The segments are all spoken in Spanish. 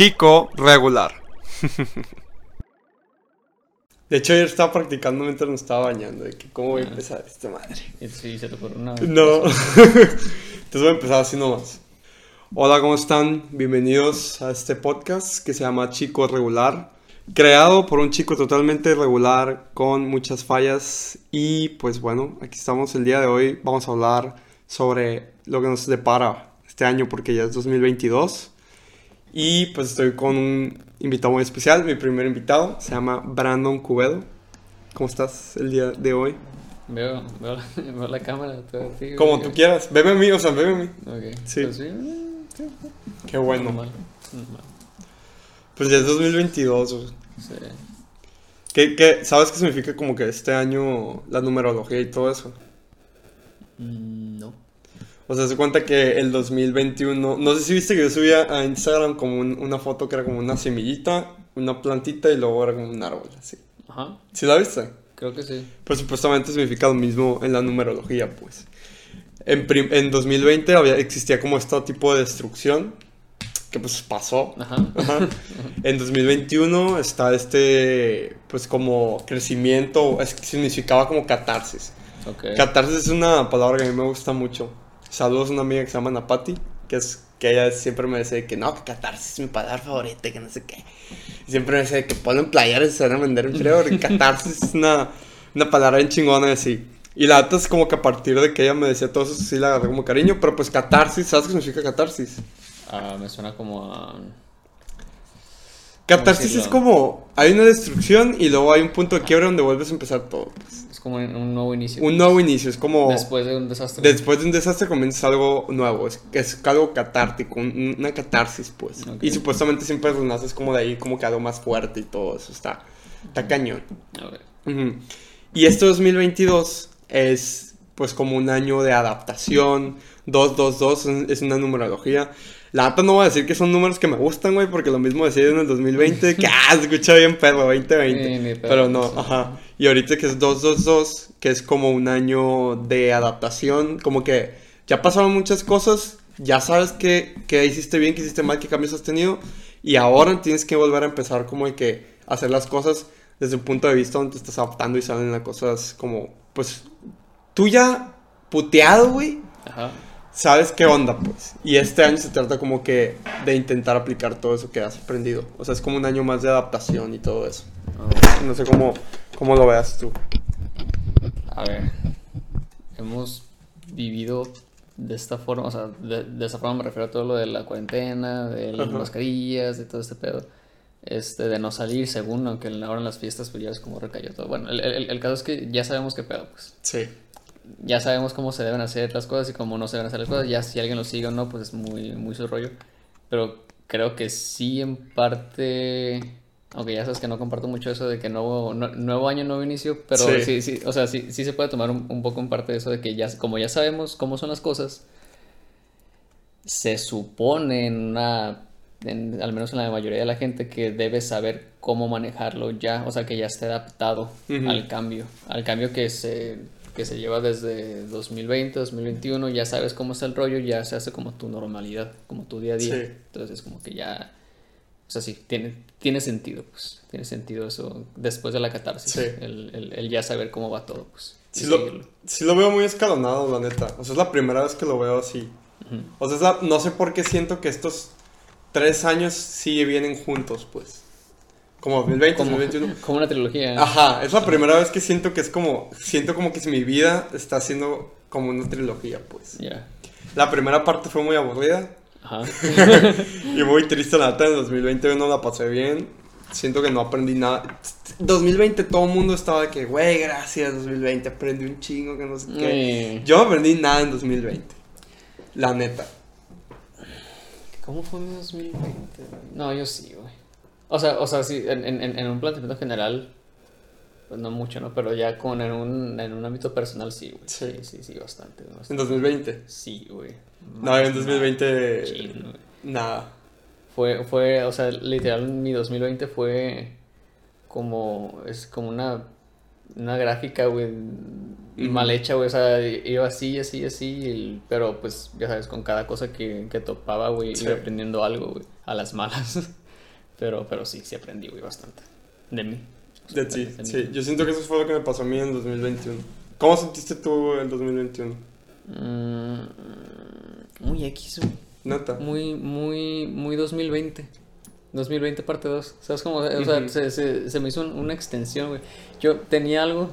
chico regular. De hecho, ayer estaba practicando mientras me estaba bañando. De que cómo voy a empezar esta madre. Sí, se te ocurre una. No. Entonces voy a empezar así nomás. Hola, ¿cómo están? Bienvenidos a este podcast que se llama Chico Regular. Creado por un chico totalmente regular con muchas fallas. Y pues bueno, aquí estamos el día de hoy. Vamos a hablar sobre lo que nos depara este año porque ya es 2022. Y pues estoy con un invitado muy especial, mi primer invitado, se llama Brandon Cubedo. ¿Cómo estás el día de hoy? Veo, veo, la, veo la cámara. Todo así, Como tú quieras, veme a mí, o sea, veme a mí. Ok. Sí. Pues sí, eh, Qué bueno. normal, normal. Pues ya es 2022. güey. Sí. ¿Qué, qué, sabes qué significa como que este año la numerología y todo eso? Mm. O sea, se cuenta que el 2021, no sé si viste que yo subía a Instagram como un- una foto que era como una semillita, una plantita y luego era como un árbol, así. Ajá. ¿Sí la viste? Creo que sí. Pues supuestamente significa lo mismo en la numerología, pues. En, en 2020 había, existía como este tipo de destrucción, que pues pasó. Ajá. Ajá. En 2021 está este, pues como crecimiento, es significaba como catarsis. Ok. Catarsis es una palabra que a mí me gusta mucho. Saludos a una amiga que se llama Napati, que es que ella siempre me dice que no, que catarsis es mi palabra favorita, que no sé qué. Y siempre me dice que ponen playeres y se van a vender en frío, porque catarsis es una, una palabra bien chingona y así. Y la neta es como que a partir de que ella me decía todo eso, sí la agarré como cariño, pero pues catarsis, ¿sabes qué significa catarsis? Ah, me suena como a. Catarsis es como, hay una destrucción y luego hay un punto de quiebre donde vuelves a empezar todo. pues. Es como un, nuevo inicio. Un nuevo inicio, es como... Después de un desastre. Después de un desastre comienza algo nuevo, es, es algo catártico, un- una catarsis, pues. Y supuestamente siempre renaces como de ahí, como que algo más fuerte y todo eso, está, está cañón. A ver. Ujú. Y este 2022 es pues como un año de adaptación, 222 es- es una numerología. La neta no voy a decir que son números que me gustan, güey, porque lo mismo decía en el 2020, que ah, se escucha bien perro, 2020. Sí, ni pedo, pero no, sí. ajá. Y ahorita que es 222, que es como un año de adaptación, como que ya pasaron muchas cosas, ya sabes que, que hiciste bien, que hiciste mal, qué cambios has tenido, y ahora tienes que volver a empezar como de que hacer las cosas desde un punto de vista donde te estás adaptando y salen las cosas como, pues, tú ya puteado, güey, Ajá. Sabes qué onda, pues. Y este año se trata como que de intentar aplicar todo eso que has aprendido. O sea, es como un año más de adaptación y todo eso. Ah, No sé cómo, cómo lo veas tú. A ver, hemos vivido de esta forma, o sea, de, de esta forma me refiero a todo lo de la cuarentena, de las Ajá. mascarillas, de todo este pedo, este, de no salir según, aunque ahora en las fiestas pues ya es como recayó todo. Bueno, el, el- el caso es que ya sabemos qué pedo, pues. Sí. Ya sabemos cómo se deben hacer las cosas y cómo no se deben hacer las cosas, ya si alguien lo sigue o no, pues es muy, muy su rollo. Pero creo que sí en parte... Aunque ya sabes que no comparto mucho eso de que nuevo, nue- nuevo año, nuevo inicio, pero Sí. sí, sí, o sea, sí, sí se puede tomar un, un poco en parte de eso de que ya, como ya sabemos cómo son las cosas, se supone en una, en- al menos en la mayoría de la gente, que debe saber cómo manejarlo ya, o sea, que ya esté adaptado al cambio, al cambio que se, que se lleva desde 2020, 2021, ya sabes cómo está el rollo, ya se hace como tu normalidad, como tu día a día, Sí. entonces es como que ya... O sea, sí, tiene, tiene sentido, pues. Tiene sentido eso después de la catarsis. Sí. El, el- el ya saber cómo va todo, pues. Sí lo, sí lo veo muy escalonado, la neta. O sea, es la primera vez que lo veo así. Ujú. O sea, la- no sé por qué siento que estos tres años sí vienen juntos, pues. Como 2020, Como, 2021. como una trilogía. Ajá, es la primera vez que siento que es como, siento como que mi vida está siendo como una trilogía, pues. Ya. La primera parte fue muy aburrida Ajá. y muy triste, la neta, en 2020 no la pasé bien. Siento que no aprendí nada. 2020 todo el mundo estaba de que, güey, gracias 2020, aprendí un chingo, que no sé qué. Eh, Yo no aprendí nada en 2020. La neta. ¿Cómo fue mi 2020? No, yo sí, güey. O sea, o sea, sí, en, en, en un planteamiento general, pues no mucho, ¿no? Pero ya con en un, en un ámbito personal, sí, güey. Sí. Sí, sí, sí, bastante. En bastante. 2020. Sí, güey. No, en 2020. Chin, güey. Nada. Fue, fue, o sea, literal, mi 2020 fue como, es como una, una gráfica, güey, mal hecha, güey, o sea, iba así, así, así, y- pero pues, ya sabes, con cada cosa que, que topaba, güey, Sí. iba aprendiendo algo, güey, a las malas. Pero, pero sí, sí aprendí, güey, bastante. De mí. De ti, sí. Yo siento que eso fue lo que me pasó a mí en 2021. ¿Cómo sentiste tú el 2021? Mm, muy X, güey. Nota. Muy, muy, muy 2020. 2020 parte 2. ¿Sabes cómo? O sea, se, se, se, me hizo una extensión, güey. Yo tenía algo,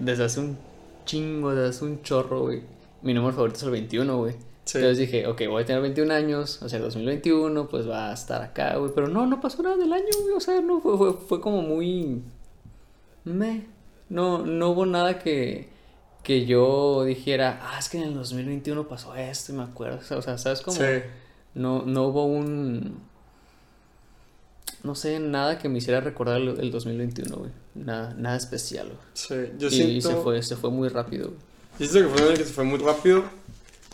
desde hace un chingo, desde hace un chorro, güey. Mi número favorito es el 21, güey. Entonces dije, ok, voy a tener 21 años, o sea, 2021, pues va a estar acá, güey. Pero no, no pasó nada del año, güey. O sea, no, fue, fue, fue como muy... Me. No, no hubo nada que, que yo dijera, ah, es que en el 2021 pasó esto y me acuerdo. O sea, ¿sabes cómo? Sí. No, no hubo un... No sé, nada que me hiciera recordar el, 2021, güey. Nada, nada especial, güey. Sí, yo y, siento... Y se fue, se fue muy rápido, güey. Yo siento que fue que se fue muy rápido,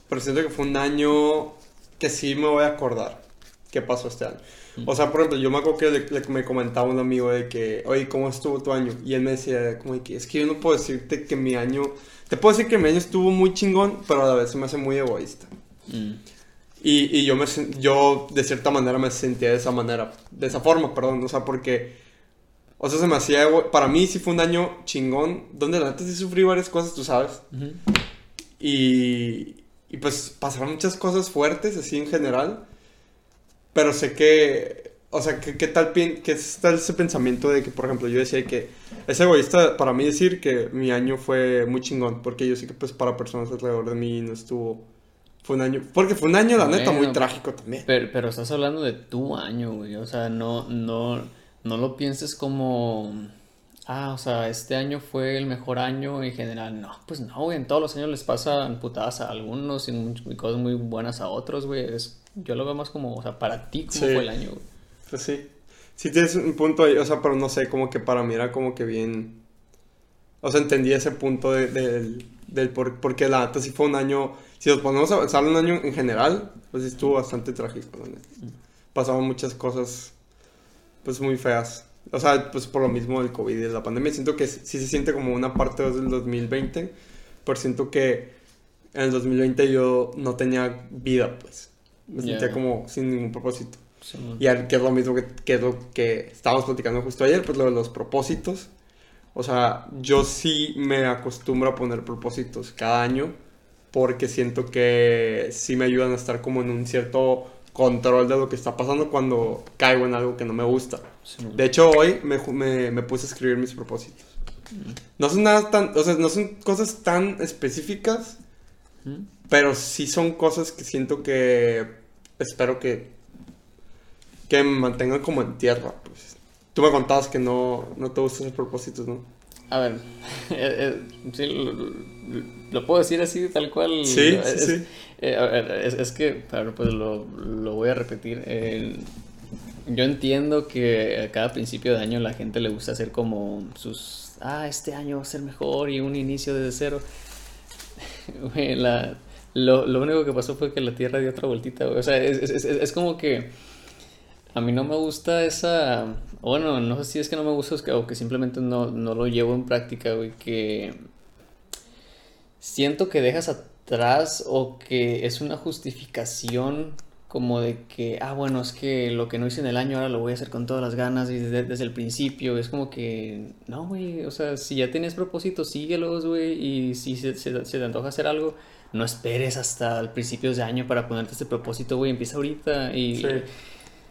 pero siento que fue un año que sí me voy a acordar qué pasó este año. O sea, por ejemplo, yo me acuerdo que me comentaba un amigo de que, oye, ¿cómo estuvo tu año? Y él me decía, como que es que yo no puedo decirte que mi año, te puedo decir que mi año estuvo muy chingón, pero a la vez se me hace muy egoísta. Mm. Y, y, yo, me, yo de cierta manera me sentía de esa manera, de esa forma, perdón, o sea, porque, o sea, se me hacía, para mí sí fue un año chingón, donde antes sí sufrí varias cosas, tú sabes. Y, y pues pasaron muchas cosas fuertes, así en general. Pero sé que, o sea, ¿qué, tal qué está ese pensamiento de que, por ejemplo, yo decía que es egoísta para mí decir que mi año fue muy chingón, porque yo sé que pues para personas alrededor de mí no estuvo, fue un año, porque fue un año, la neta, muy trágico también. Pero, pero estás hablando de tu año, güey, o sea, no, no, no lo pienses como ah, o sea, este año fue el mejor año en general. No, pues no, güey, en todos los años les pasan putadas a algunos y cosas muy buenas a otros, güey. yo lo veo más como, o sea, para ti, ¿cómo fue el año, güey? Pues sí. Sí tienes un punto ahí, o sea, pero no sé, como que para mí era como que bien... O sea, entendí ese punto de, del por, porque la neta sí fue un año... Si nos ponemos a pensar un año en general, pues estuvo bastante trágico, la neta. Mm. Pasaban muchas cosas, pues muy feas. O sea, pues por lo mismo del COVID y de la pandemia, siento que sí se siente como una parte del 2020, pero siento que en el 2020 yo no tenía vida, pues. Me sentía como sin ningún propósito. Y que es lo mismo que, que, es lo que estábamos platicando justo ayer, pues lo de los propósitos. O sea, yo sí me acostumbro a poner propósitos cada año porque siento que sí me ayudan a estar como en un cierto control de lo que está pasando cuando caigo en algo que no me gusta. De hecho, hoy me, me, me, puse a escribir mis propósitos. No son nada tan, o sea, no son cosas tan específicas, pero sí son cosas que siento que espero que que me mantengan como en tierra. Pues. Tú me contabas que no, no te gustan esos propósitos, ¿no? A ver, eh, eh, sí, lo, puedo decir así, tal cual. Sí, sí, sí. Eh, a ver, es, que, claro, pues lo, lo, voy a repetir. yo entiendo que a cada principio de año la gente le gusta hacer como sus. Ah, este año va a ser mejor y un inicio desde cero. la, lo, lo, único que pasó fue que la Tierra dio otra vueltita, O sea, es, es, es como que a mí no me gusta esa. Bueno, no sé si es que no me gusta o que simplemente no, no lo llevo en práctica, güey. Que siento que dejas atrás o que es una justificación como de que, ah, bueno, es que lo que no hice en el año ahora lo voy a hacer con todas las ganas y desde, el principio. Es como que, no, güey, o sea, si ya tienes propósitos, síguelos, güey, y si se, te antoja hacer algo, no esperes hasta el principios de año para ponerte este propósito, güey, empieza ahorita y...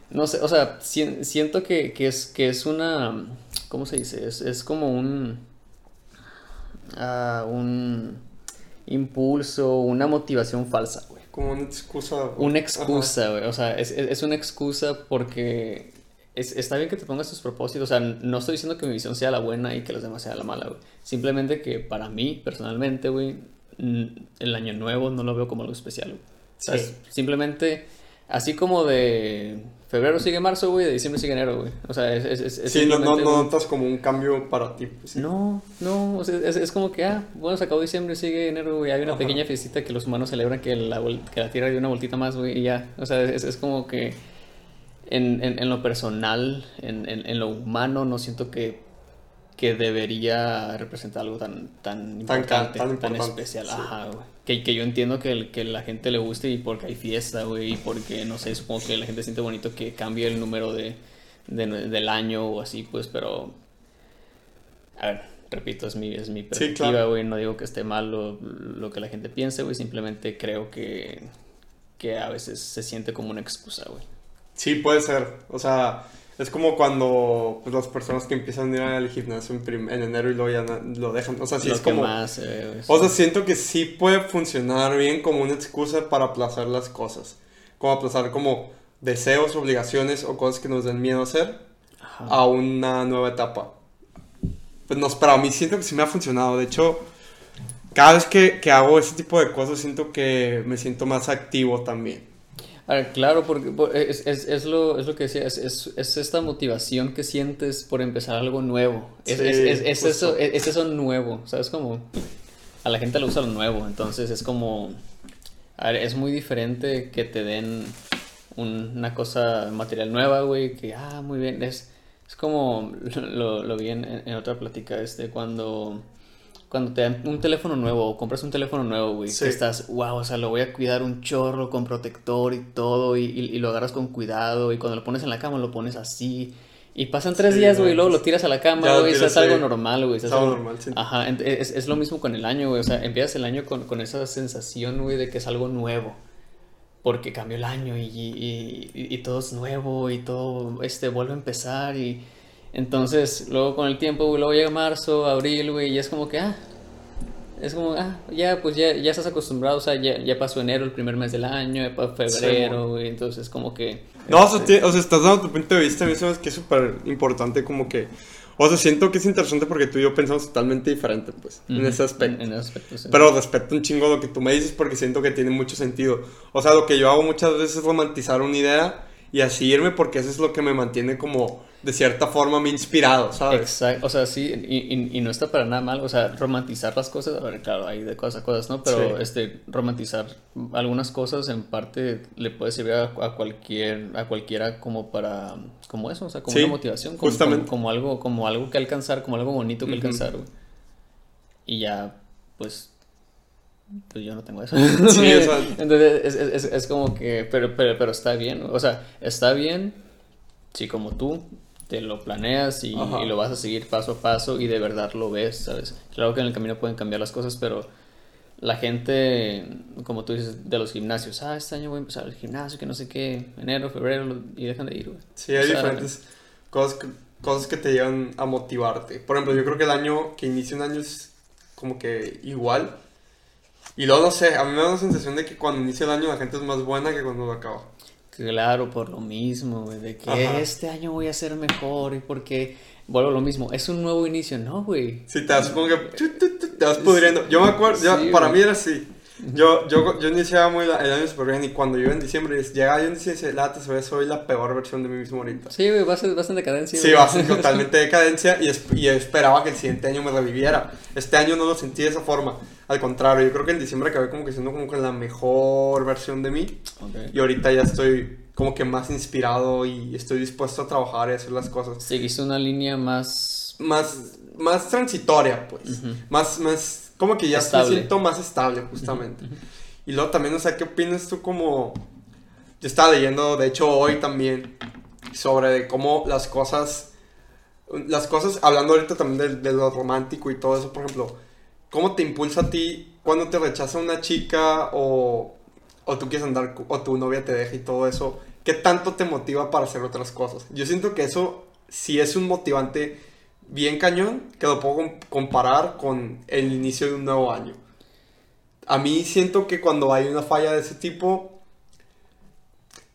No sé, o sea, siento que, es, que es una. ¿Cómo se dice? Es, como un. Uh, un impulso, una motivación falsa, güey. Como una excusa. Una excusa, güey. O sea, es, una excusa porque está bien que te pongas tus propósitos. O sea, no estoy diciendo que mi visión sea la buena y que los demás sea la mala, güey. Simplemente que para mí, personalmente, güey, el año nuevo no lo veo como algo especial, güey. Sí. simplemente, así como de febrero sigue marzo, güey, de diciembre sigue enero, güey. O sea, es... es, es sí, no, no, no, notas como un cambio para ti. Pues, no, no, o sea, es, como que, ah, bueno, se acabó diciembre, sigue enero, güey. Hay una pequeña fiestita que los humanos celebran que la, que la Tierra dio una vueltita más, güey, y ya. O sea, es, como que en, en, en lo personal, en, en, lo humano, no siento que, que debería representar algo tan, tan importante, tan, especial. Ajá, güey. Que, que yo entiendo que, el, que la gente le guste y porque hay fiesta, güey, y porque, no sé, supongo que la gente siente bonito que cambie el número de, de- del año o así, pues, pero... A ver, repito, es mi, es mi perspectiva, claro. güey, no digo que esté mal lo, lo que la gente piense, güey, simplemente creo que, que a veces se siente como una excusa, güey. Sí, puede ser. O sea, es como cuando pues, las personas que empiezan a ir al gimnasio en, en enero y luego ya lo dejan. O sea, sí lo es como... más... eh, O sea, siento que sí puede funcionar bien como una excusa para aplazar las cosas. Como aplazar como deseos, obligaciones o cosas que nos den miedo hacer Ajá. a una nueva etapa. Pues no, pero a mí siento que sí me ha funcionado. De hecho, cada vez que, que hago ese tipo de cosas siento que me siento más activo también. A ver, claro, porque por- es, es, es lo, es lo que decía, es, es, es esta motivación que sientes por empezar algo nuevo. Es, Sí, eso, es, es eso nuevo, ¿sabes? Como a la gente le gusta lo nuevo, entonces es como, a ver, es muy diferente que te den un- una cosa material nueva, güey, que, ah, muy bien, es, es como, lo, lo vi en, en otra plática, este, cuando... Cuando te dan un teléfono nuevo o compras un teléfono nuevo, güey, Sí. que estás, wow, o sea, lo voy a cuidar un chorro con protector y todo, y, y- y lo agarras con cuidado, y cuando lo pones en la cama lo pones así, y pasan tres Sí, días, güey, y luego lo tiras a la cama, güey, tiras es algo normal, güey. Es algo normal, sí. Ajá, ent- es, es lo mismo con el año, güey, o sea, empiezas el año con, con esa sensación, güey, de que es algo nuevo. Porque cambió el año y, y, y- y todo es nuevo y todo este, vuelve a empezar y entonces luego con el tiempo, güey, luego llega marzo, abril, güey, y es como que, ah, es como, ah, ya, pues ya, ya estás acostumbrado, o sea, ya, ya pasó enero, el primer mes del año, ya pasó febrero, güey, entonces como que... No, o sea, ti- o sea, estás dando tu punto de vista, a mí se que es súper importante como que... O sea, siento que es interesante porque tú y yo pensamos totalmente diferente, pues, en Ujú, ese aspecto. En, en ese aspecto, sí. Pero respeto un chingo lo que tú me dices porque siento que tiene mucho sentido. O sea, lo que yo hago muchas veces es romantizar una idea y así irme porque eso es lo que me mantiene como, de cierta forma, me inspirado, ¿sabes? Exacto, o sea, sí, y, y- y no está para nada mal, o sea, romantizar las cosas, a ver, claro, hay de cosas a cosas, ¿no? Pero Sí. este, romantizar algunas cosas en parte le puede servir a, a cualquier, a cualquiera como para, como eso, o sea, como Sí, una motivación, como, justamente. como, como algo, como algo que alcanzar, como algo bonito que alcanzar, güey. Y ya, pues, pues yo no tengo eso. Sí, o sea- Entonces, es, es, es- como que, pero, pero, pero está bien, o sea, está bien si como tú te lo planeas y, y lo vas a seguir paso a paso y de verdad lo ves, ¿sabes? Claro que en el camino pueden cambiar las cosas, pero la gente, como tú dices, de los gimnasios, ah, este año voy a empezar el gimnasio, que no sé qué, enero, febrero, y dejan de ir, güey. Sí, hay O sea, diferentes cosas que, cosas que te llevan a motivarte. Por ejemplo, yo creo que el año que inicia un año es como que igual. Y luego, no sé, a mí me da la sensación de que cuando inicia el año la gente es más buena que cuando lo acaba. Claro, por lo mismo, güey, de que Ajá. este año voy a ser mejor y porque, vuelvo lo mismo, es un nuevo inicio, ¿no, güey? Sí, te das como que te vas pudriendo. Yo me acuerdo, yo- para mí era así. Yo, yo, yo iniciaba muy la- el año súper bien y cuando yo en diciembre llegaba yo en diciembre late, soy, la peor versión de mí mismo ahorita. Sí, güey, vas, vas en decadencia. Sí, güey. va a ser totalmente decadencia y, es- y esperaba que el siguiente año me reviviera. Este año no lo sentí de esa forma. Al contrario, yo creo que en diciembre acabé como que siendo como que la mejor versión de mí. Ok. Y ahorita ya estoy como que más inspirado y estoy dispuesto a trabajar y hacer las cosas. Seguiste una línea más... Más, más transitoria, pues. Ujú. Más, más, como que ya Estable. me siento más estable, justamente. Y luego también, o sea, ¿qué opinas tú como... Yo estaba leyendo, de hecho, hoy también, sobre cómo las cosas... Las cosas, hablando ahorita también de, de lo romántico y todo eso, por ejemplo, ¿cómo te impulsa a ti cuando te rechaza una chica o, o tú quieres andar, o tu novia te deja y todo eso? ¿Qué tanto te motiva para hacer otras cosas? Yo siento que eso sí es un motivante bien cañón que lo puedo com- comparar con el inicio de un nuevo año. A mí siento que cuando hay una falla de ese tipo,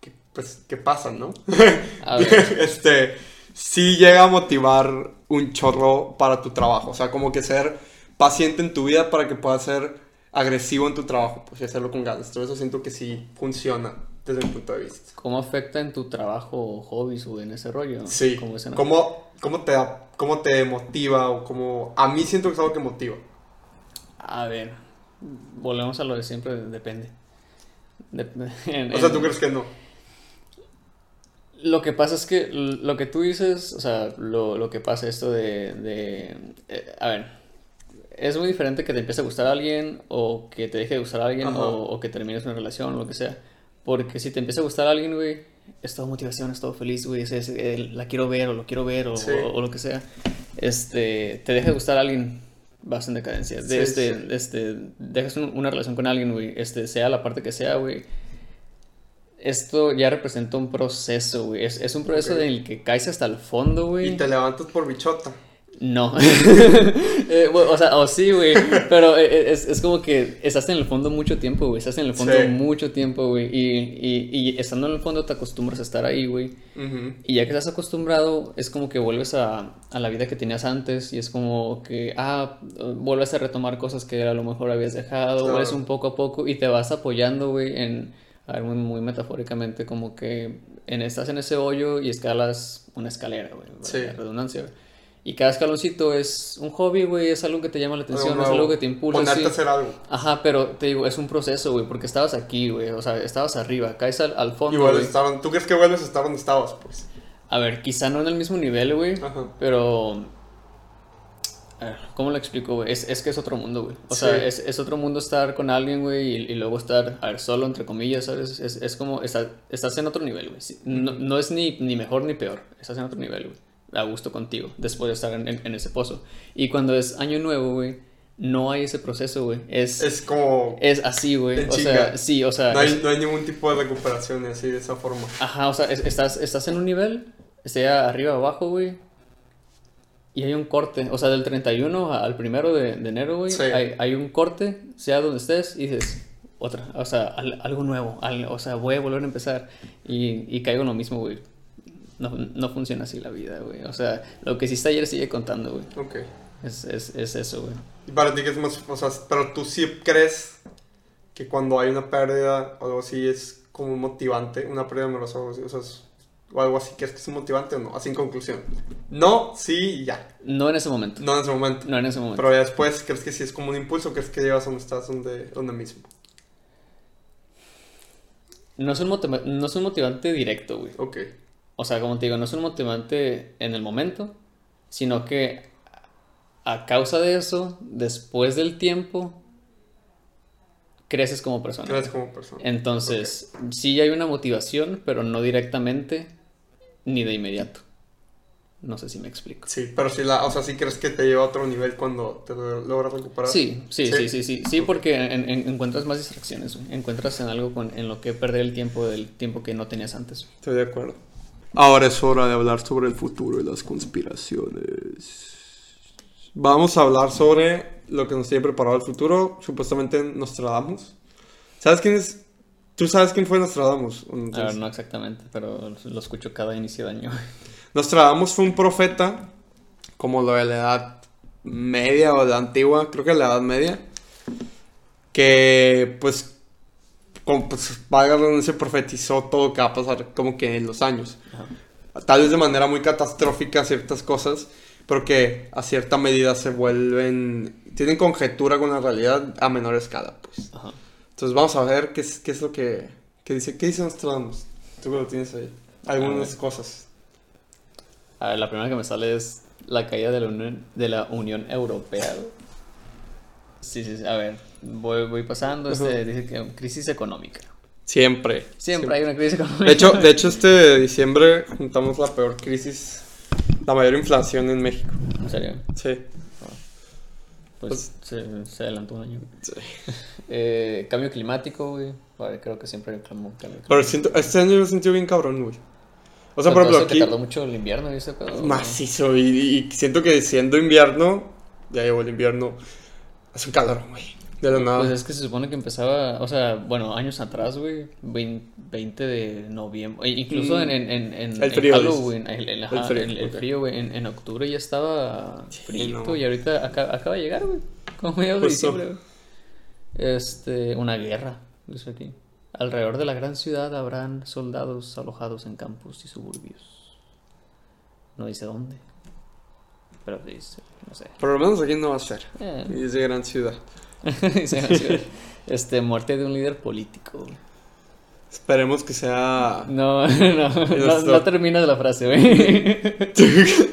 que, pues, ¿qué pasa, no? A ver, este, sí llega a motivar un chorro para tu trabajo. O sea, como que ser paciente en tu vida para que puedas ser agresivo en tu trabajo, pues y hacerlo con ganas. Todo eso siento que sí funciona desde mi punto de vista. ¿cómo afecta en tu trabajo o hobbies o en ese rollo? Sí. ¿Cómo no? ¿Cómo, cómo, te, ¿Cómo te motiva o cómo... A mí siento que es algo que motiva. A ver, volvemos a lo de siempre, depende. Dep- en- O sea, en- ¿tú crees que no? Lo que pasa es que lo que tú dices, o sea, lo, lo que pasa esto de, de, eh, a ver, es muy diferente que te empiece a gustar a alguien o que te deje de gustar a alguien o que termines una relación o lo que sea. Porque si te empieza a gustar a alguien, güey, es todo motivación, es todo feliz, güey, es, es, eh, la quiero ver o lo quiero ver o, Sí. o- o lo que sea. Este, te deja de gustar a alguien, vas en decadencia. De, Sí, este, sí. este, dejas un- una relación con alguien, güey, este, sea la parte que sea, güey. Esto ya representa un proceso, güey. Es, es un proceso Ok. en el que caes hasta el fondo, güey. Y te levantas por bichota. No. Eh, bueno, o sea, o sí, güey. Pero eh, es, es como que estás en el fondo mucho tiempo, güey. Estás en el fondo Sí. mucho tiempo, güey. Y, y, y estando en el fondo te acostumbras a estar ahí, güey. Y ya que estás acostumbrado, es como que vuelves a, a la vida que tenías antes. Y es como que, ah, vuelves a retomar cosas que a lo mejor habías dejado. Claro. Vuelves un poco a poco y te vas apoyando, güey, en. A ver, muy, muy metafóricamente, como que en, estás en ese hoyo y escalas una escalera, güey. Sí. La redundancia, güey. Y cada escaloncito es un hobby, güey, es algo que te llama la atención, es algo que te impulsa. Ponerte sí. a hacer algo. Ajá, pero te digo, es un proceso, güey, porque estabas aquí, güey, o sea, estabas arriba, caes al, fondo, a güey. estar donde- ¿Tú crees que vuelves a estar donde estabas, pues? A ver, quizá no en el mismo nivel, güey, Ajá. pero... A ver, ¿cómo lo explico, güey? Es, es que es otro mundo, güey. O Sí. sea, es, es otro mundo estar con alguien, güey, y, y luego estar, a ver, solo, entre comillas, ¿sabes? Es, es como, está- estás en otro nivel, güey. No, no es ni, ni mejor ni peor, estás en otro nivel, güey. A gusto contigo, después de estar en, en- ese pozo. Y cuando es año nuevo, güey, no hay ese proceso, güey. Es, es, Es como... así, güey. O sea, sí, o sea... No hay, es- no hay ningún tipo de recuperación así de esa forma. Ajá, o sea, es- estás, estás en un nivel, sea arriba abajo, güey. Y hay un corte, o sea, del 31 al primero de, de enero, güey. Sí. Hay, hay un corte, sea donde estés, y dices, otra, o sea, al- algo nuevo, al- o sea, voy a volver a empezar. Y, y caigo en lo mismo, güey. No, no funciona así la vida, güey. O sea, lo que hiciste ayer sigue contando, güey. Ok. Es, es, es eso, güey. Y para ti que es más... O sea, pero tú sí crees que cuando hay una pérdida o algo así es como motivante, una pérdida amorosa o algo así, o sea, es- o algo así, ¿crees que es motivante o no? Así en conclusión. No, sí y ya. No en ese momento. No en ese momento. No en ese momento. Pero ya después, ¿crees que sí es como un impulso o crees que llevas donde estás, donde, donde mismo? No es, un no es un motivante directo, güey. Ok. O sea, como te digo, no es un motivante en el momento, sino que a causa de eso, después del tiempo, creces como persona. Crees como persona. Entonces, sí hay una motivación, pero no directamente ni de inmediato. No sé si me explico. Sí, pero sí, la, o sea, sí crees que te lleva a otro nivel cuando te lo- logras recuperar. Sí, sí, Sí. sí, sí, sí, sí, porque en- en- encuentras más distracciones, encuentras en algo con- en lo que perder el tiempo del tiempo que no tenías antes. Estoy de acuerdo. Ahora es hora de hablar sobre el futuro y las conspiraciones. Vamos a hablar sobre lo que nos tiene preparado el futuro. Supuestamente Nostradamus. ¿Sabes quién es? ¿Tú sabes quién fue Nostradamus? A ver, no exactamente, pero lo escucho cada inicio de año. Nostradamus fue un profeta, como lo de la edad media o la antigua, creo que la edad media, que pues, como, pues valga profetizó todo lo que va a pasar como que en los años. Tal vez de manera muy catastrófica ciertas cosas, pero que a cierta medida se vuelven, tienen conjetura con la realidad a menor escala, pues. Ajá. Entonces vamos a ver qué es, qué es lo que, qué dice, qué dice Nostradamus. Tú que lo tienes ahí. Algunas ver. cosas. A ver, la primera que me sale es la caída de la Unión, de la Unión Europea. Sí, sí, sí. A ver, voy, voy pasando. Este, dice que crisis económica. Siempre. Siempre hay una crisis económica. De hecho, de hecho, este diciembre juntamos la peor crisis, la mayor inflación en México. En serio, Sí. pues se, se adelantó un año. sí. Eh, cambio climático, güey. Ver, creo que siempre un cambio climático. Pero siento, este año lo he sentido bien cabrón, güey. O sea, por ejemplo, que aquí tardó mucho el invierno y ese pedo. macizo y, y siento que siendo invierno, ya llegó el invierno, hace un calor, güey. De la nada. Pues es que se supone que empezaba, o sea, bueno, años atrás, güey, 20 20 de noviembre, e incluso Mm. en, en, en, en- El en frío, Halloween, el, el- El frío, el- el frío, güey, en, en octubre ya estaba frío no. y ahorita acaba, acaba de llegar, güey, como mediados de diciembre, güey. Este, una guerra, dice aquí. Alrededor de la gran ciudad habrán soldados alojados en campos y suburbios. No dice dónde, pero dice, no sé. Por lo menos aquí no va a ser. Eh. Y es de gran ciudad. Este, muerte de un líder político. Esperemos que sea. No, no, no, terminas la frase, güey.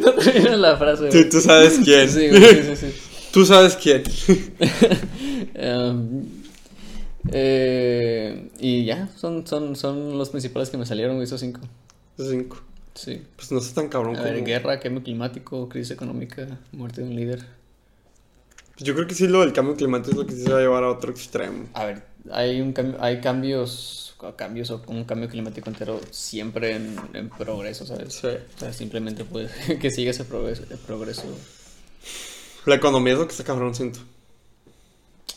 No terminas la frase, Tú, güey. tú sabes quién. Sí, güey, sí, sí, sí. Tú sabes quién. Eh, y ya, son, son, son los principales que me salieron, güey, esos cinco. Cinco. Sí. Pues no está tan cabrón A ver, como- guerra, cambio climático, crisis económica, muerte de un líder. Yo creo que sí lo del cambio climático es lo que sí se va a llevar a otro extremo. A ver, hay un cambio, hay cambios, cambios o un cambio climático entero siempre en, en progreso, ¿sabes? Sí. O sea, simplemente pues que siga ese progreso, el progreso. La economía es lo que está cabrón, siento.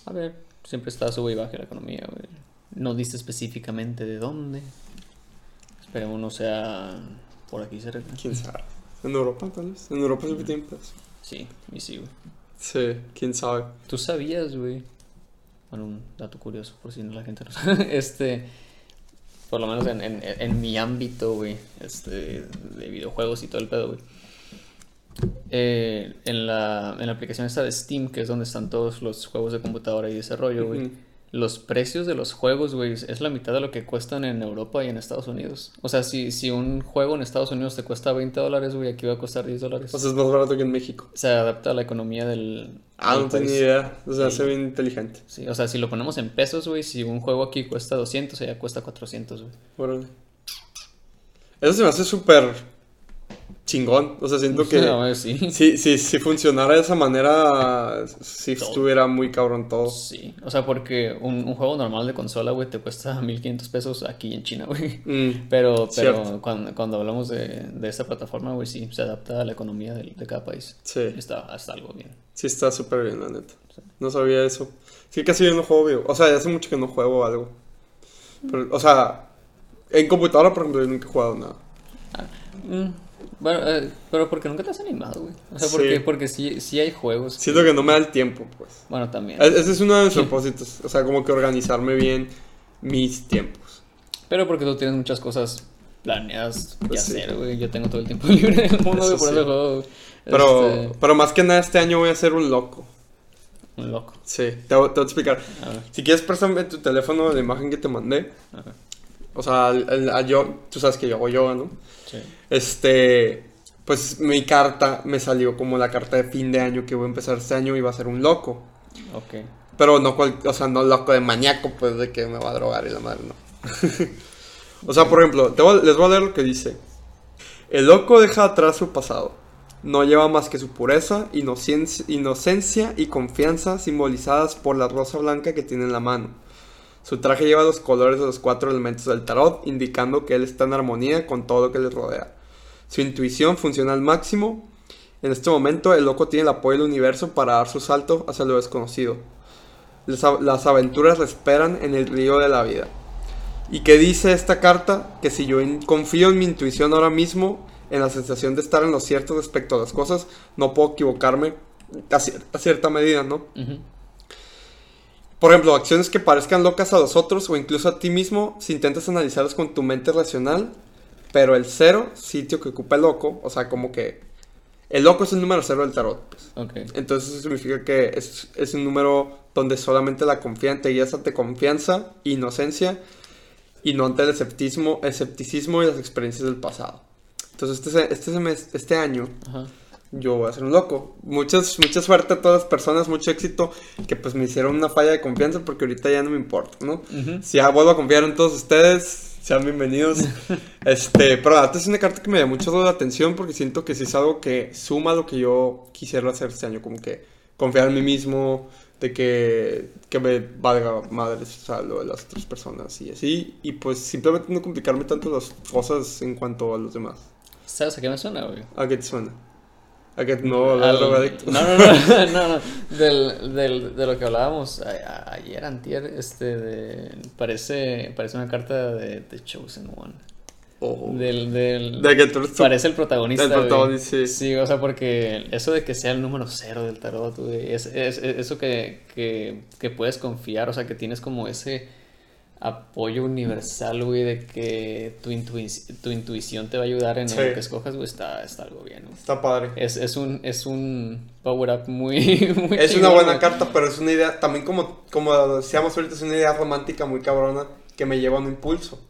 A ver, siempre está sube y baja la economía, güey. No dice específicamente de dónde. Esperemos no sea por aquí cerca. ¿Quién sabe? En Europa, tal vez. En Europa siempre tienen pedos. Sí, y sí, güey. Sí, quién sabe. ¿Tú sabías, güey? Bueno, un dato curioso, por si no la gente no sabe. Este, por lo menos en, en, en mi ámbito, güey, este, de videojuegos y todo el pedo, güey. Eh, en, la, en la aplicación esta de Steam, que es donde están todos los juegos de computadora y desarrollo, güey. Ujú. Los precios de los juegos, güey, es la mitad de lo que cuestan en Europa y en Estados Unidos. O sea, si, si un juego en Estados Unidos te cuesta 20 dólares, güey, aquí va a costar 10 dólares. O sea, es más barato que en México. Se adapta a la economía del... Ah, no tenía idea. O sea, Sí. se ve inteligente. Sí, o sea, si lo ponemos en pesos, güey, si un juego aquí cuesta 200, allá cuesta 400, güey. Órale. Eso se me hace súper chingón. O sea, siento que. No, sí. Si, si, si funcionara de esa manera, si Todo. estuviera muy cabrón todo. Sí, o sea, porque un, un juego normal de consola, güey, te cuesta 1500 pesos aquí en China, güey. Mm, Pero, pero cuando, cuando hablamos de, de esta plataforma, güey, sí, se adapta a la economía de, cada país. sí, Está, está algo bien. sí está súper bien, la neta. No sabía eso. Sí, casi yo no juego. O sea, ya hace mucho que no juego algo. Pero, o sea, en computadora, por ejemplo, yo nunca he jugado nada. Mm, bueno, eh, pero porque nunca te has animado, güey. O sea, Sí. porque, porque sí, sí hay juegos. Siento que no me da el tiempo, pues. Bueno, también. Ese es uno de mis propósitos. O sea, como que organizarme bien mis tiempos. Pero porque tú tienes muchas cosas planeadas que Pues sí. hacer, güey. Yo tengo todo el tiempo libre del mundo, Eso güey, por sí. ese juego. Pero, Este, pero más que nada, este año voy a ser un loco. un loco. Sí, te, voy te voy a explicar. A Si quieres, préstame tu teléfono, la imagen que te mandé. a ver. O sea, al- yo, tú sabes que yo hago yoga, ¿no? Sí. Este, pues mi carta me salió como la carta de fin de año que voy a empezar este año y va a ser un loco. Ok. Pero no, cual- o sea, no loco de maníaco, pues de que me va a drogar y la madre, no. o sea, por ejemplo, te voy a- les voy a leer lo que dice. El loco deja atrás su pasado. No lleva más que su pureza, inocencia y confianza simbolizadas por la rosa blanca que tiene en la mano. Su traje lleva los colores de los cuatro elementos del tarot, indicando que él está en armonía con todo lo que le rodea. Su intuición funciona al máximo. En este momento, el loco tiene el apoyo del universo para dar su salto hacia lo desconocido. Las, aventuras le esperan en el río de la vida. ¿Y qué dice esta carta? Que si yo confío en mi intuición ahora mismo, en la sensación de estar en lo cierto respecto a las cosas, no puedo equivocarme a, cier- a cierta medida, ¿no? Por ejemplo, acciones que parezcan locas a los otros o incluso a ti mismo, si intentas analizarlas con tu mente racional, pero el cero, sitio que ocupa el loco, o sea, como que el loco es el número cero del tarot. pues. Ok. Entonces eso significa que es, es un número donde solamente la confianza, te guías ante confianza, inocencia y no ante el escepticismo, escepticismo y las experiencias del pasado. Entonces este, este, semes- este año Ajá. Yo voy a ser un loco. Muchas, mucha suerte a todas las personas, mucho éxito que pues me hicieron una falla de confianza porque ahorita ya no me importa, ¿no? Si ya vuelvo a confiar en todos ustedes, sean bienvenidos. este, pero la es una carta que me da mucho la atención porque siento que sí es algo que suma lo que yo quisiera hacer este año, como que confiar en mí mismo, de que, que me valga madres, o sea, lo de las otras personas y así, y pues simplemente no complicarme tanto las cosas en cuanto a los demás. ¿Sabes a qué me suena, güey? ¿A qué te suena? ¿A qué no drogadicto? No, no, no, no, no. Del, del, de lo que hablábamos a- ayer, antier, este, de, parece, parece una carta de, Chosen One. Oh. Del, del, De que tú parece el protagonista, el protagonista, sí. Sí, o sea, porque eso de que sea el número cero del tarot, güey, es, es- es eso que, que, que puedes confiar, o sea, que tienes como ese apoyo universal, güey, de que tu, tu intuición te va a ayudar en Sí. lo que escojas, güey, está, está algo bien, güey. Está padre. Es, es un, es un power up muy, muy Es una buena güey. carta, pero es una idea, también como, como decíamos ahorita, es una idea romántica muy cabrona que me lleva a un impulso.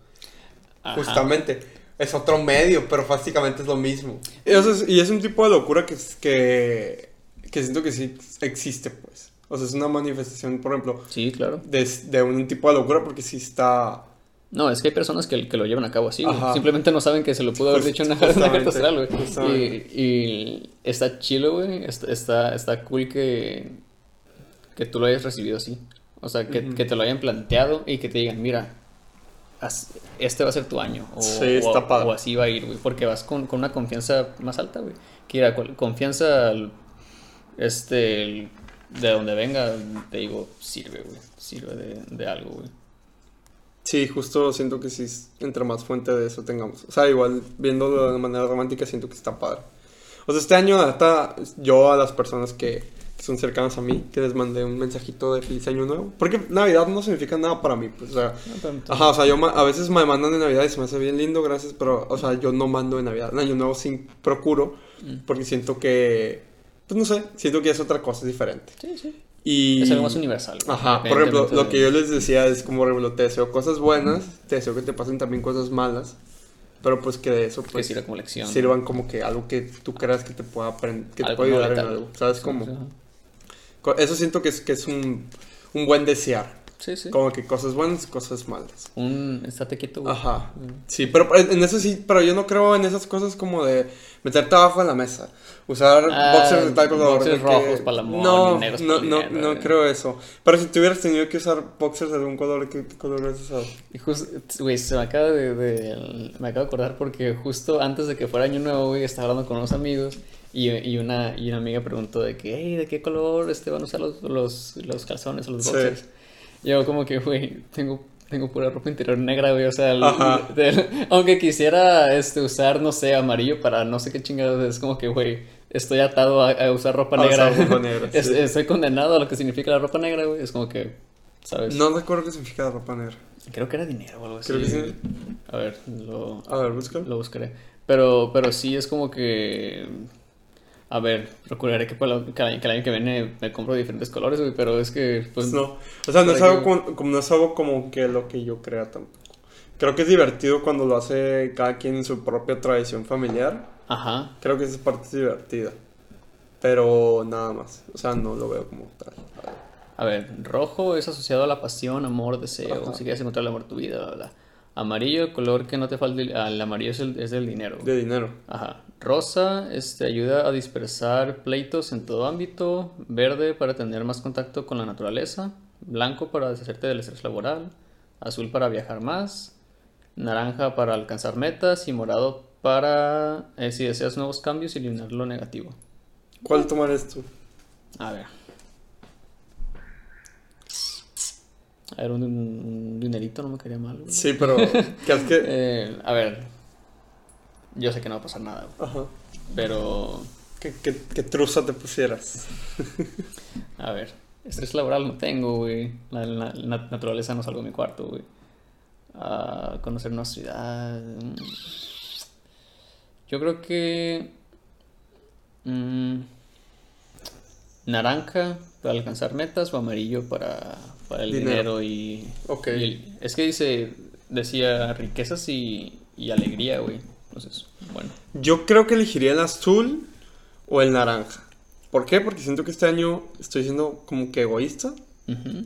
Ajá. Justamente. Es otro medio, pero básicamente es lo mismo. Y, es, y es un tipo de locura que, es- que, que siento que sí existe, pues. O sea, es una manifestación, por ejemplo, Sí, claro. de, de un tipo de locura porque sí está... No, es que hay personas que, que lo llevan a cabo así, güey. Simplemente no saben que se lo pudo haber dicho en una, una carta astral, güey. Y, y está chilo, güey. Está, está, está cool que, que tú lo hayas recibido así. O sea, que, que te lo hayan planteado y que te digan, mira, este va a ser tu año. O, Sí, está o- padre. o así va a ir, güey. Porque vas con, con una confianza más alta, güey. Que con- confianza, este, de donde venga, te digo, sirve, güey. Sirve de, de algo, güey. Sí, justo siento que sí, entre más fuente de eso tengamos. O sea, igual viéndolo de manera romántica, siento que está padre. O sea, este año, la neta, yo a las personas que, que son cercanas a mí, que les mandé un mensajito de feliz año nuevo. Porque Navidad no significa nada para mí, pues, o sea, No, Ajá, o sea, yo a veces me mandan de Navidad y se me hace bien lindo, gracias, pero, o sea, yo no mando de Navidad. En Año Nuevo sí procuro, Mm. porque siento que, pues no sé, siento que es otra cosa, diferente. Sí, sí. Y... Es algo más universal. Ajá, por ejemplo, lo que yo les decía es como, por ejemplo, te deseo cosas buenas, te deseo que te pasen también cosas malas, pero pues que de eso, Que pues, sirva como lección. sirvan como que algo que tú creas que te pueda aprender, que te pueda ayudar en algo, ¿sabes? Co- eso siento que es, que es un, un buen desear, Sí, sí. como que cosas buenas cosas malas. Un estate quieto. Ajá. Sí, pero en eso sí, pero yo no creo en esas cosas como de meterte abajo en la mesa. Usar Ah, boxers de tal color. boxers que- rojos amor, No, negros no, no, dinero, no eh. creo eso. Pero si tuvieras tenido que usar boxers de algún color, ¿qué, color hubieras usado? Güey, se me acaba de, de- me acabo de acordar porque justo antes de que fuera año nuevo, güey, estaba hablando con unos amigos y, y una, y una amiga preguntó de que, hey, ¿de qué color este, van a usar los, los, los calzones o los Sí. boxers? Y Yo como que, güey, tengo, tengo pura ropa interior negra, güey, o sea, el- aunque quisiera este, usar, no sé, amarillo para no sé qué chingados, es como que, güey, estoy atado a, a usar ropa A negra. usar ropa negra, Es- sí. Estoy condenado a lo que significa la ropa negra, güey, es como que, ¿sabes? No recuerdo qué significa la ropa negra. Creo que era dinero o algo así. Creo que sí. A ver, lo, A ver, búscalo. lo buscaré. Pero, pero sí es como que. A ver, procuraré que, para el- que el año que el viene me compro diferentes colores, güey. Pero es que, pues. No. O sea, no es, algo que- como, como- no es algo como que lo que yo crea tampoco. Creo que es divertido cuando lo hace cada quien en su propia tradición familiar. Ajá. Creo que esa parte es divertida. Pero nada más. O sea, no lo veo como tal. A ver, rojo es asociado a la pasión, amor, deseo. Ajá. Si quieres encontrar el amor de tu vida, bla, bla. Amarillo, color que no te falte. ah, El amarillo es el, es del dinero. De dinero. Ajá. Rosa, este, ayuda a dispersar pleitos en todo ámbito. Verde, para tener más contacto con la naturaleza. Blanco, para deshacerte del estrés laboral. Azul, para viajar más. Naranja, para alcanzar metas. Y morado, para, eh, si deseas nuevos cambios y eliminar lo negativo. ¿Cuál tomarías tú? A ver. A ver, un, un dinerito no me quería mal. güey. Sí, pero. ¿qué es que.? Eh, a ver. Yo sé que no va a pasar nada, Ajá. pero... ¿Qué, qué, qué truza te pusieras? A ver, estrés laboral no tengo, güey. La, la- la naturaleza no salgo de mi cuarto, güey. Ah, conocer una ciudad. mm. Yo creo que. mm, naranja para alcanzar metas o amarillo para, para el Dinero. dinero, y. Ok. y el- es que dice. Decía riquezas y, y alegría, güey. Entonces, bueno. Yo creo que elegiría el azul o el naranja. ¿Por qué? Porque siento que este año estoy siendo como que egoísta.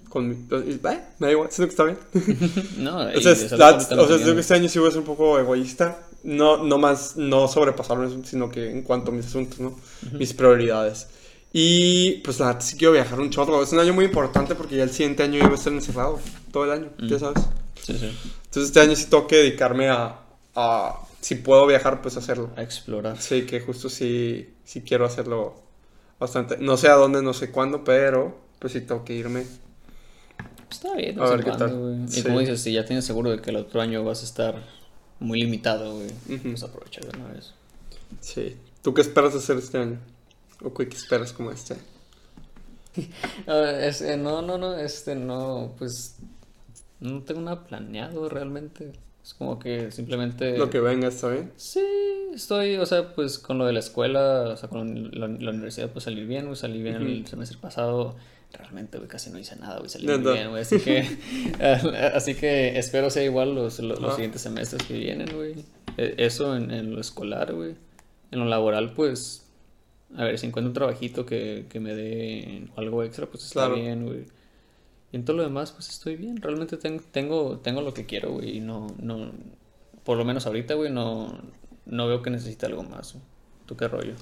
Con mi, eh, me da igual, siento que está bien. No, O sea, o sea, siento que este año sí voy a ser un poco egoísta. No, no más, no sobrepasarme, sino que en cuanto a mis asuntos, ¿no? Mis prioridades. Y pues la neta sí quiero viajar un chorro. Es un año muy importante porque ya el siguiente año yo voy a estar encerrado todo el año, ya sabes. Sí, sí. Entonces este año sí tengo que dedicarme a, a si puedo viajar, pues hacerlo. A explorar. Sí, que justo sí, sí quiero hacerlo bastante. No sé a dónde, no sé cuándo, pero pues sí tengo que irme. Está bien, de A ver qué cuando, tal. Y Sí. como dices, si ya tienes seguro de que el otro año vas a estar muy limitado, güey, Ujú. pues aprovecha de una vez. Sí. ¿Tú qué esperas hacer este año? ¿O qué esperas como este? A ver, este, no, no, no, este, no, pues, no tengo nada planeado realmente. Es como que simplemente... Lo que venga está bien. Sí, estoy, o sea, pues con lo de la escuela, o sea, con la, la universidad, pues salí bien, güey, salí bien el semestre pasado. Realmente, güey, casi no hice nada, güey, salí muy bien, güey, así que, así que espero sea igual los, los, siguientes semestres que vienen, güey. E- Eso en, en lo escolar, güey. En lo laboral, pues, a ver, si encuentro un trabajito que, que me dé algo extra, pues está Claro. bien, güey. Y en todo lo demás, pues estoy bien. Realmente ten- tengo, tengo lo que quiero, güey. Y no, no, por lo menos ahorita, güey, no, no veo que necesite algo más. güey. ¿Tú qué rollo?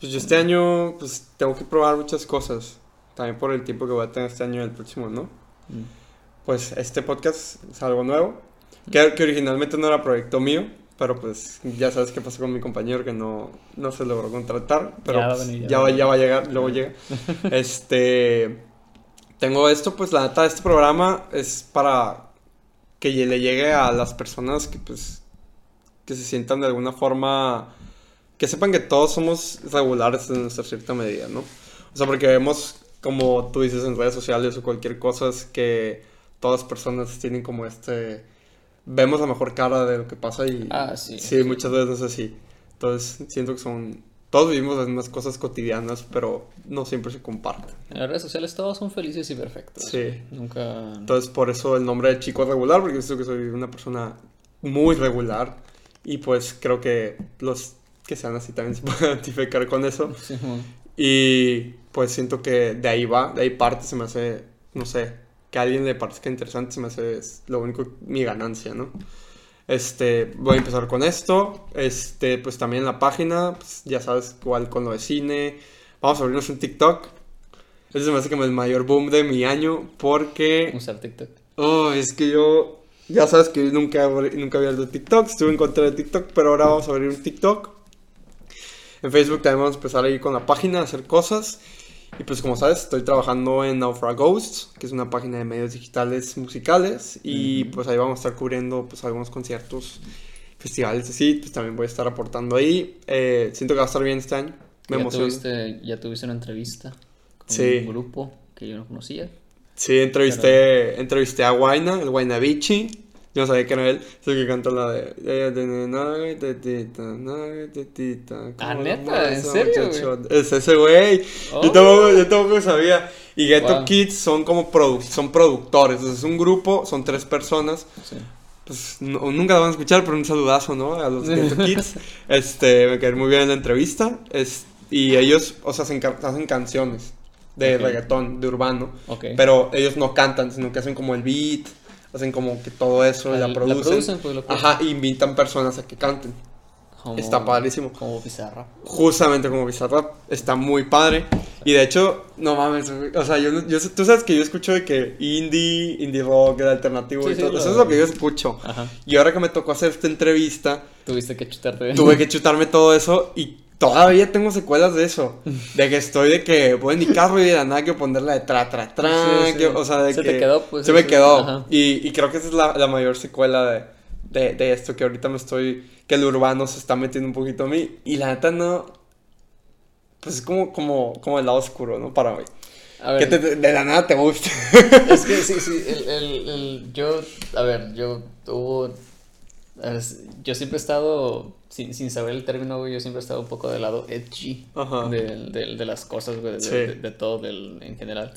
Pues yo este año, pues tengo que probar muchas cosas. También por el tiempo que voy a tener este año y el próximo, ¿no? Mm. Pues este podcast es algo nuevo. Que, que originalmente no era proyecto mío. Pero pues ya sabes qué pasó con mi compañero que no, no se logró contratar. Pero Ya va pues, venir, ya ya, va ya va a llegar, luego llega. Este. Tengo esto, pues la neta, este programa es para que le llegue a las personas que pues. que se sientan de alguna forma. que sepan que todos somos regulares en nuestra cierta medida, ¿no? O sea, porque vemos, como tú dices en redes sociales o cualquier cosa, es que todas las personas tienen como este. Vemos la mejor cara de lo que pasa y. Ah, sí. Sí, muchas veces no es así. Entonces, siento que son. Todos vivimos las mismas cosas cotidianas, pero no siempre se comparten. En las redes sociales todos son felices y perfectos. Sí. Nunca... Entonces, por eso el nombre de chico regular, porque yo que soy una persona muy regular. Y pues creo que los que sean así también se pueden identificar con eso. Sí. Y pues siento que de ahí va, de ahí parte, se me hace, no sé, que a alguien le parezca interesante, se me hace es lo único, mi ganancia, ¿no? Este, voy a empezar con esto, este, pues también la página, pues ya sabes, igual con lo de cine, vamos a abrirnos un TikTok. Ese se me hace como el mayor boom de mi año, porque, Usar TikTok. oh, es que yo, ya sabes que yo nunca, nunca había abierto TikTok, estuve en contra de TikTok, pero ahora vamos a abrir un TikTok. En Facebook también vamos a empezar ahí con la página, a hacer cosas. Y pues como sabes, estoy trabajando en Naufra Ghosts, que es una página de medios digitales musicales. Y pues ahí vamos a estar cubriendo pues algunos conciertos, festivales así. Pues también voy a estar aportando ahí. Eh, siento que va a estar bien este año. Me ya tuviste, ya tuviste una entrevista con Sí. un grupo que yo no conocía. Sí, entrevisté, entrevisté a Guayna, el Guaynabichi. Yo sabía que era él. Es el que canta la de... Ah, ¿neta? ¿En serio, Es ese güey. Oh. Yo, tampoco, yo tampoco sabía. Y Ghetto Wow. Kids son como produ- son productores. Entonces es un grupo, son tres personas. Sí. Pues no- nunca la van a escuchar, pero un saludazo, ¿no? A los Ghetto Kids. Este, me quedé muy bien en la entrevista. Es, y ellos, o sea, hacen, hacen canciones de reggaetón, de urbano. Pero ellos no cantan, sino que hacen como el beat, hacen como que todo eso, la la producen. producen, pues, lo. Ajá, y invitan personas a que canten. Como- Está padrísimo. Como Pizarra. Justamente como Bizarrap, está muy padre. Y de hecho, no mames, o sea, yo, yo, tú sabes que yo escucho de que indie, indie rock, el alternativo Sí, y sí, todo. lo- Eso es lo que yo escucho. Ajá. Y ahora que me tocó hacer esta entrevista, Tuviste que chutarte. tuve que chutarme todo eso y todavía tengo secuelas de eso. De que estoy de que voy en mi carro y de la nada que ponerla de tra, tra, tra. Sí, sí. que- o sea, de Se que te quedó, pues, Se me quedó. Y, y creo que esa es la, la mayor secuela de, de, de esto que ahorita me estoy. Que el urbano se está metiendo un poquito a mí. Y la neta no. Pues es como, como, como el lado oscuro, ¿no? Para mí. A Que ver, te- de la nada te gusta. es que sí, sí, el, el, el- yo, a ver, yo hubo, yo siempre he estado, sin, sin saber el término, güey, yo siempre he estado un poco del lado edgy Ajá. de, de, de las cosas, güey, de, Sí. de, de todo del, en general.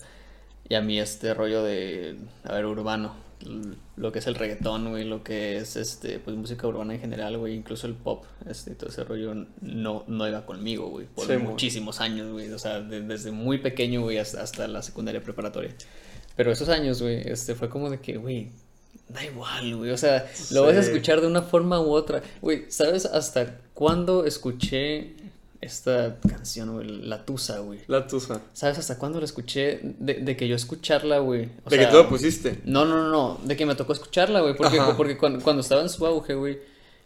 Y a mí este rollo de, a ver, urbano, lo que es el reggaetón, güey, lo que es, este, pues música urbana en general, güey, incluso el pop, este, todo ese rollo no, no iba conmigo, güey, por Sí, mo. muchísimos años, güey, o sea, de- desde muy pequeño, güey, hasta, hasta la secundaria preparatoria. Pero esos años, güey, este, fue como de que, güey, da igual, güey, o sea, lo vas a escuchar de una forma u otra. Güey, ¿sabes hasta cuándo escuché esta canción, güey? La Tusa, güey. La tusa. ¿Sabes hasta cuándo la escuché? De, de que yo escucharla, güey. O De sea, que tú lo pusiste. No, no, no, no. De que me tocó escucharla, güey. Porque, Ajá. porque cuando, cuando estaba en su auge, güey,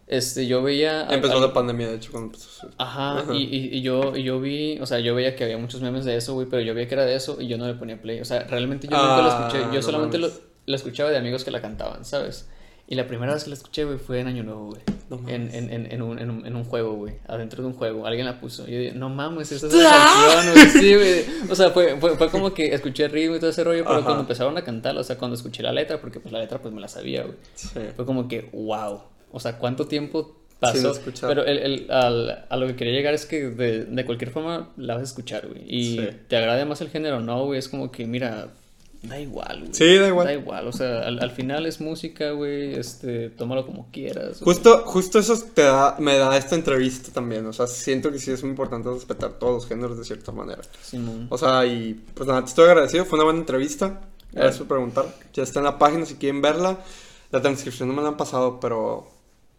este, yo veía... Empezó la pandemia, de hecho, cuando empezó. Ajá, Ajá. Y, y, y yo, y yo vi, o sea, yo veía que había muchos memes de eso, güey, pero yo veía que era de eso y yo no le ponía play. O sea, realmente yo nunca la Ah, escuché. Yo no solamente lo. La escuchaba de amigos que la cantaban, ¿sabes? Y la primera vez que la escuché, güey, fue en Año Nuevo, güey. No en, en, en, en, un, en, un, en un juego, güey. Adentro de un juego. Alguien la puso. Y yo dije, no mames, esta es una canción, güey. Sí, güey. O sea, fue, fue, fue como que escuché el ritmo y todo ese rollo, pero Ajá. cuando empezaron a cantar, o sea, cuando escuché la letra, porque pues la letra pues me la sabía, güey. Sí. Fue como que, wow. O sea, ¿cuánto tiempo Sí, pasó? escuchaba. pero el, el- al- a lo que quería llegar es que de, de cualquier forma la vas a escuchar, güey. Y Sí. te agrade más el género no, güey. Es como que, mira, Da igual, güey. Sí, da igual. Da igual, o sea, al, al final es música, güey, este, tómalo como quieras. güey. Justo, justo eso te da, me da esta entrevista también. O sea, siento que sí es muy importante respetar todos los géneros de cierta manera. Simón. O sea, y pues nada, te estoy agradecido. Fue una buena entrevista. Gracias por preguntar. Ya está en la página si quieren verla. La transcripción no me la han pasado, pero.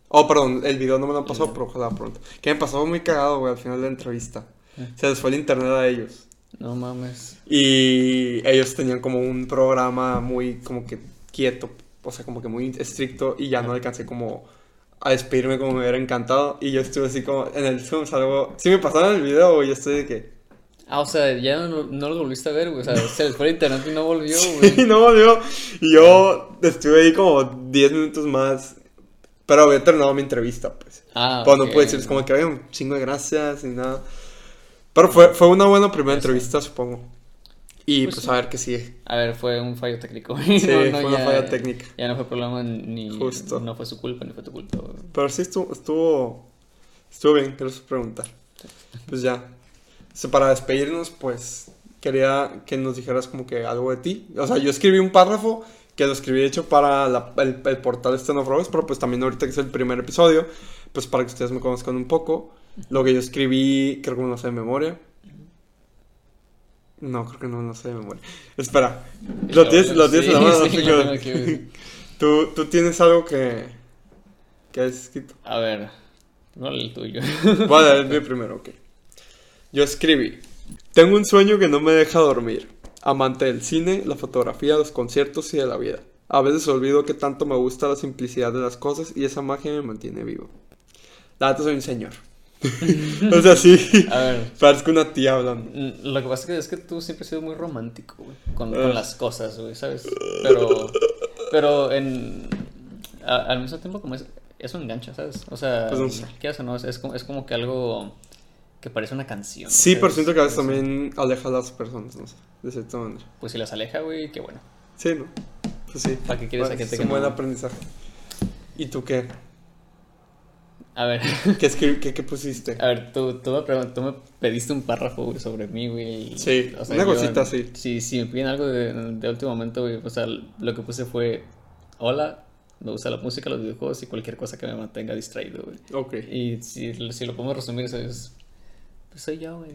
Oh, perdón, el video no me lo han pasado, pero ojalá pronto. Que me pasó muy cagado, güey, al final de la entrevista. Eh. Se les fue el internet a ellos. No mames. Y ellos tenían como un programa muy como que quieto, o sea, como que muy estricto y ya no alcancé como a despedirme como me hubiera encantado y yo estuve así como en el Zoom, salgo, sí me pasaron el video, y estoy de que Ah, o sea, ya no, no lo volviste a ver, güey. O sea, se les fue el internet y no volvió, güey. y no volvió y yo estuve ahí como 10 minutos más, pero había terminado mi entrevista, pues. Ah, Pues no ok. puedo decir, es como que había un chingo de gracias y nada. Pero fue, fue una buena primera entrevista, supongo. Y Pues pues, a ver qué sigue. A ver, fue un fallo técnico. Sí, fue una falla técnica. Ya no fue problema ni. Justo. No fue su culpa ni fue tu culpa. Pero sí estuvo, estuvo, estuvo bien, gracias por preguntar. Pues ya. O sea, para despedirnos, pues quería que nos dijeras como que algo de ti. O sea, yo escribí un párrafo que lo escribí hecho para la- el, el portal Stand of pero pues también ahorita que es el primer episodio, pues para que ustedes me conozcan un poco. Lo que yo escribí, creo que lo sé de memoria. No, creo que no lo sé de memoria. Espera, lo tienes, lo tienes en la mano. sí, así lo que-. ¿Tú, tú tienes algo que, que has escrito. A ver, no el tuyo. Dar el mío primero, ok. Yo escribí. Tengo un sueño que no me deja dormir. Amante del cine, la fotografía, los conciertos y de la vida. A veces olvido que tanto me gusta la simplicidad de las cosas y esa magia me mantiene vivo. La soy un señor. o sea, sí. A ver. Parezco una tía hablando. Lo que pasa es que, es que tú siempre has sido muy romántico, güey, con, Ah. con las cosas, güey, ¿sabes? Pero, pero en, a- al mismo tiempo como es, eso engancha, ¿sabes? O sea, Pues no sé. quieras o no, es, es como, es como que algo que parece una canción. Sí, pero ¿sabes? siento que a veces Es- también aleja a las personas, no sé, de cierta manera. Pues si las aleja, güey, qué bueno. Sí, ¿no? Pues sí. ¿Para qué quieres a gente es que un buen aprendizaje. ¿Y tú qué? A ver, ¿Qué, escri- qué, qué pusiste? a ver, tú, tú, me, tú me pediste un párrafo, güey, sobre mí, güey. Sí, o sea, una yo- cosita así. Si, si me piden algo de, de último momento, güey, o sea, lo que puse fue, hola, me gusta la música, los videojuegos y cualquier cosa que me mantenga distraído, güey. Ok. Y si, si lo podemos resumir, eso es. Pues soy yo, güey.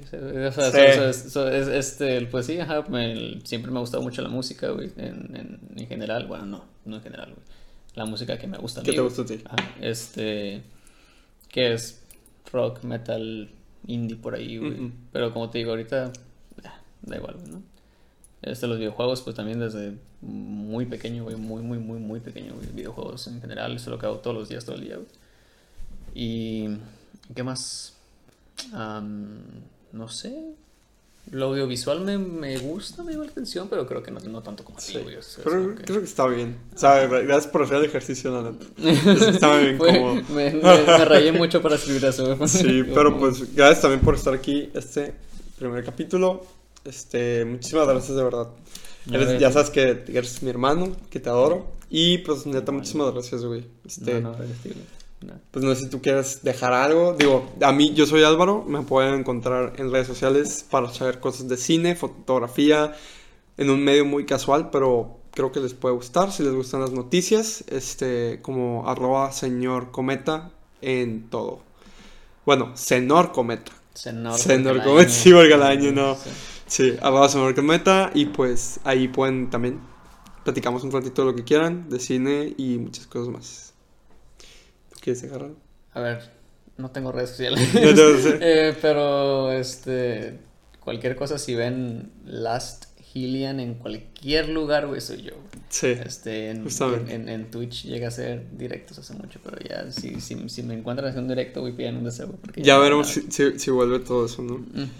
O sea, Sí. eso es- eso es- este, pues sí, ajá, me- siempre me ha gustado mucho la música, güey. En, en, en general, bueno, no, no en general, güey. La música que me gusta a ¿Qué mí, te güey. gusta a ti? Ajá, este. Que es rock, metal, indie por ahí, güey. Pero como te digo, ahorita. ah, Da igual, ¿no? Este, los videojuegos, pues también desde muy pequeño, güey. Muy, muy, muy, muy pequeño, güey. Videojuegos en general, eso es lo que hago todos los días, todo el día, güey. Y. ¿Qué más? Am, no sé. Lo audiovisual me, me gusta, me llama la atención, pero creo que no, no tanto como ti, Sí. güey. o sea, es Pero como que- creo que está bien. O sea, gracias por hacer el ejercicio, la neta. Bien Fue- cómodo. me, me- me rayé mucho para escribir eso. Sí, pero pues gracias también por estar aquí este primer capítulo. Este, muchísimas gracias de verdad. Eres- ya sabes que eres mi hermano, que te adoro. Y pues neta, muchísimas gracias, güey. Este, no. Pues no sé si tú quieres dejar algo. Digo, a mí, yo soy Álvaro. Me pueden encontrar en redes sociales para saber cosas de cine, fotografía, en un medio muy casual, pero creo que les puede gustar. Si les gustan las noticias, este, como arroba señor cometa en todo. Bueno, senor cometa. Senor, Senor porque Cometa, sí, porque el año no. Sí. Sí, arroba señor cometa. Y pues ahí pueden también platicamos un ratito de lo que quieran, de cine y muchas cosas más. ¿Tú quieres algo? A ver, no tengo redes sociales. Ya te lo sé. Eh, pero, este, cualquier cosa, si ven Last Hillian en cualquier lugar, güey, soy yo. Sí. Este, en, Justamente. en, en Twitch llega a ser directos hace mucho, pero ya, si, si, si me encuentran haciendo un directo, voy pidiendo un deseo. Porque Ya no veremos si, si- si vuelve todo eso, ¿no? Ujú.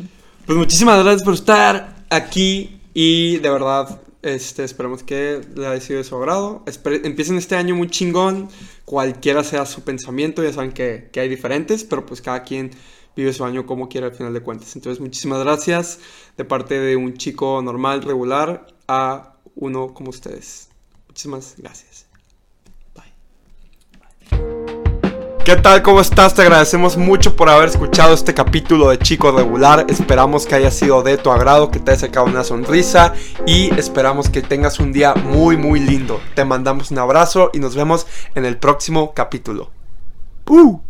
Pues muchísimas gracias por estar aquí y de verdad este, esperemos que le haya sido de su agrado. Empiecen este año muy chingón, cualquiera sea su pensamiento, ya saben que, que hay diferentes, pero pues cada quien vive su año como quiera al final de cuentas. Entonces muchísimas gracias de parte de un chico normal, regular, a uno como ustedes. Muchísimas gracias. ¿Qué tal? ¿Cómo estás? Te agradecemos mucho por haber escuchado este capítulo de Chico Regular. Esperamos que haya sido de tu agrado, que te haya sacado una sonrisa y esperamos que tengas un día muy, muy lindo. Te mandamos un abrazo y nos vemos en el próximo capítulo. ¡Uh!